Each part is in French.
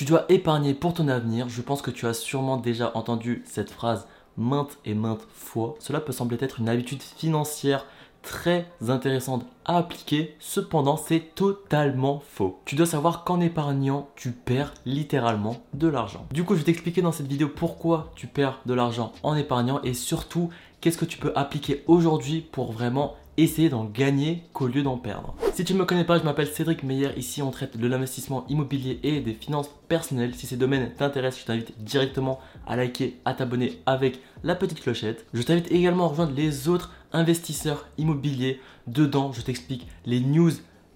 Tu dois épargner pour ton avenir. Je pense que tu as sûrement déjà entendu cette phrase maintes et maintes fois. Cela peut sembler être une habitude financière très intéressante à appliquer, cependant c'est totalement faux. Tu dois savoir qu'en épargnant, tu perds littéralement de l'argent. Du coup, je vais t'expliquer dans cette vidéo pourquoi tu perds de l'argent en épargnant et surtout qu'est-ce que tu peux appliquer aujourd'hui pour vraiment essayer d'en gagner qu'au lieu d'en perdre. Si tu ne me connais pas, je m'appelle Cédric Meyer. Ici, on traite de l'investissement immobilier et des finances personnelles. Si ces domaines t'intéressent, je t'invite directement à liker, à t'abonner avec la petite clochette. Je t'invite également à rejoindre les autres investisseurs immobiliers. Dedans, je t'explique les news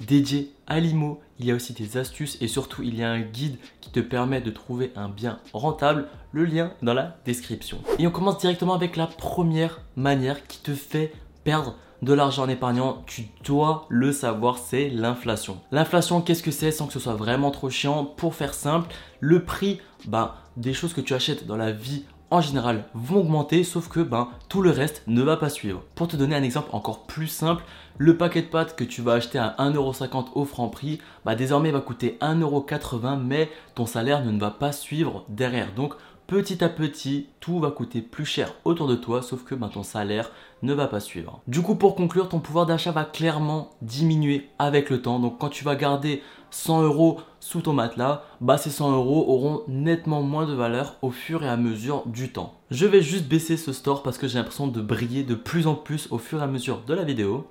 dédiées à l'IMO. Il y a aussi des astuces et surtout, il y a un guide qui te permet de trouver un bien rentable. Le lien dans la description. Et on commence directement avec la première manière qui te fait perdre de l'argent en épargnant, tu dois le savoir, c'est l'inflation. L'inflation, qu'est-ce que c'est sans que ce soit vraiment trop chiant? Pour faire simple, le prix bah, des choses que tu achètes dans la vie en général vont augmenter, sauf que ben, tout le reste ne va pas suivre. Pour te donner un exemple encore plus simple, le paquet de pâtes que tu vas acheter à 1,50€ au franc prix, bah, désormais va coûter 1,80€, mais ton salaire ne va pas suivre derrière. Donc petit à petit, tout va coûter plus cher autour de toi, sauf que ben, ton salaire ne va pas suivre. Du coup, pour conclure, ton pouvoir d'achat va clairement diminuer avec le temps. Donc, quand tu vas garder 100 euros sous ton matelas, bah ces 100 euros auront nettement moins de valeur au fur et à mesure du temps. Je vais juste baisser ce store parce que j'ai l'impression de briller de plus en plus au fur et à mesure de la vidéo.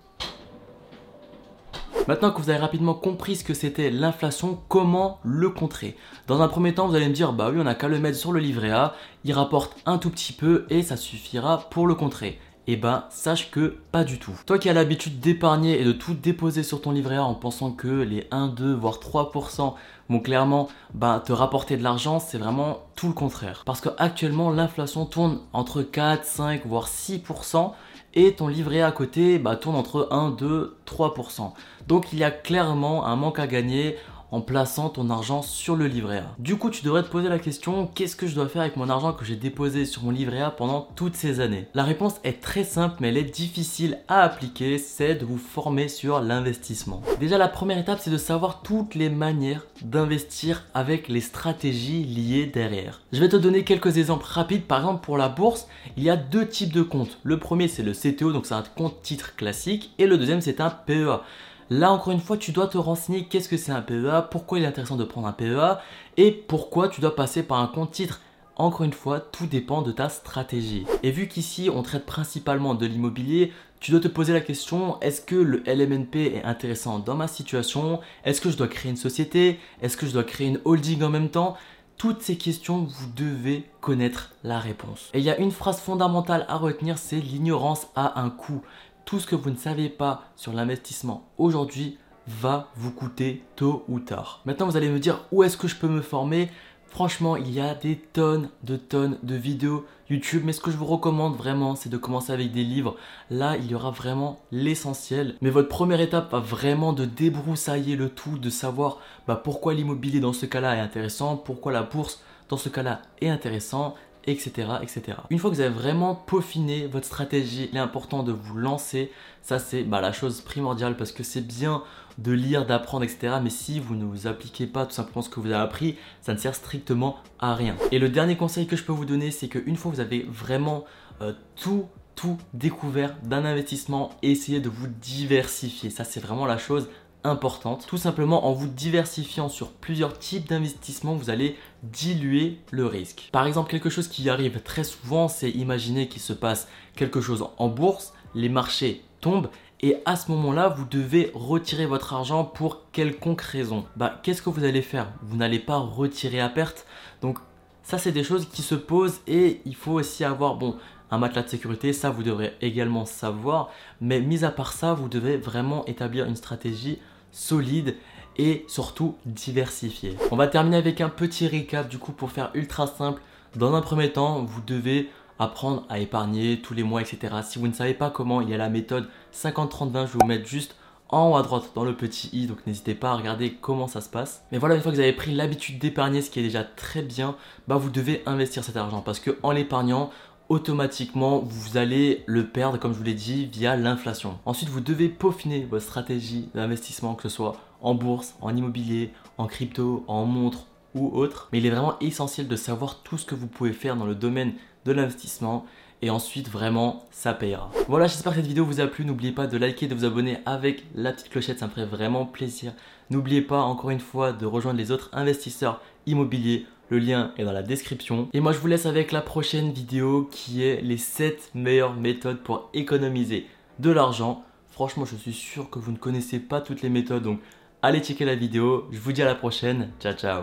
Maintenant que vous avez rapidement compris ce que c'était l'inflation, comment le contrer? Dans un premier temps, vous allez me dire, bah oui, on n'a qu'à le mettre sur le livret A, il rapporte un tout petit peu et ça suffira pour le contrer eh ben sache que pas du tout. Toi qui as l'habitude d'épargner et de tout déposer sur ton livret A en pensant que les 1, 2, voire 3% vont clairement ben, te rapporter de l'argent, c'est vraiment tout le contraire. Parce qu'actuellement l'inflation tourne entre 4, 5, voire 6% et ton livret à côté bah, tourne entre 1, 2, 3%. Donc il y a clairement un manque à gagner en plaçant ton argent sur le livret A. Du coup, tu devrais te poser la question qu'est-ce que je dois faire avec mon argent que j'ai déposé sur mon livret A pendant toutes ces années? La réponse est très simple, mais elle est difficile à appliquer c'est de vous former sur l'investissement. Déjà, la première étape, c'est de savoir toutes les manières d'investir avec les stratégies liées derrière. Je vais te donner quelques exemples rapides. Par exemple, pour la bourse, il y a deux types de comptes. Le premier, c'est le CTO, donc c'est un compte titre classique, et le deuxième, c'est un PEA. Là, encore une fois, tu dois te renseigner qu'est-ce que c'est un PEA, pourquoi il est intéressant de prendre un PEA et pourquoi tu dois passer par un compte titre. Encore une fois, tout dépend de ta stratégie. Et vu qu'ici, on traite principalement de l'immobilier, tu dois te poser la question, est-ce que le LMNP est intéressant dans ma situation? Est-ce que je dois créer une société? Est-ce que je dois créer une holding en même temps? Toutes ces questions, vous devez connaître la réponse. Et il y a une phrase fondamentale à retenir, c'est l'ignorance a un coût tout ce que vous ne savez pas sur l'investissement aujourd'hui va vous coûter tôt ou tard. Maintenant, vous allez me dire où est-ce que je peux me former? Franchement, il y a des tonnes de tonnes de vidéos YouTube, mais ce que je vous recommande vraiment, c'est de commencer avec des livres. Là, il y aura vraiment l'essentiel. Mais votre première étape va vraiment de débroussailler le tout, de savoir bah, pourquoi l'immobilier dans ce cas-là est intéressant, pourquoi la bourse dans ce cas-là est intéressant, etc., etc. Une fois que vous avez vraiment peaufiné votre stratégie, il est important de vous lancer. Ça, c'est bah, la chose primordiale parce que c'est bien de lire, d'apprendre, etc. Mais si vous ne vous appliquez pas tout simplement ce que vous avez appris, ça ne sert strictement à rien. Et le dernier conseil que je peux vous donner, c'est qu'une fois que vous avez vraiment euh, tout tout découvert d'un investissement, essayez de vous diversifier. Ça, c'est vraiment la chose importante. Tout simplement en vous diversifiant sur plusieurs types d'investissements, vous allez diluer le risque. Par exemple, quelque chose qui arrive très souvent, c'est imaginer qu'il se passe quelque chose en bourse, les marchés tombent et à ce moment-là, vous devez retirer votre argent pour quelconque raison. Bah, qu'est-ce que vous allez faire? Vous n'allez pas retirer à perte. Donc, ça, c'est des choses qui se posent et il faut aussi avoir, bon, un matelas de sécurité, ça, vous devrez également savoir. Mais mis à part ça, vous devez vraiment établir une stratégie solide et surtout diversifié. On va terminer avec un petit récap du coup pour faire ultra simple. Dans un premier temps, vous devez apprendre à épargner tous les mois, etc. Si vous ne savez pas comment, il y a la méthode 50-30-20, je vais vous mettre juste en haut à droite dans le petit i, donc n'hésitez pas à regarder comment ça se passe. Mais voilà, une fois que vous avez pris l'habitude d'épargner, ce qui est déjà très bien, bah vous devez investir cet argent parce que en l'épargnant, automatiquement vous allez le perdre comme je vous l'ai dit via l'inflation. Ensuite vous devez peaufiner votre stratégie d'investissement que ce soit en bourse, en immobilier, en crypto, en montre ou autre. Mais il est vraiment essentiel de savoir tout ce que vous pouvez faire dans le domaine de l'investissement et ensuite vraiment ça payera. Voilà, j'espère que cette vidéo vous a plu. N'oubliez pas de liker, de vous abonner avec la petite clochette, ça me ferait vraiment plaisir. N'oubliez pas encore une fois de rejoindre les autres investisseurs immobiliers. Le lien est dans la description. Et moi je vous laisse avec la prochaine vidéo qui est les 7 meilleures méthodes pour économiser de l'argent. Franchement, je suis sûr que vous ne connaissez pas toutes les méthodes, donc allez checker la vidéo. Je vous dis à la prochaine. Ciao ciao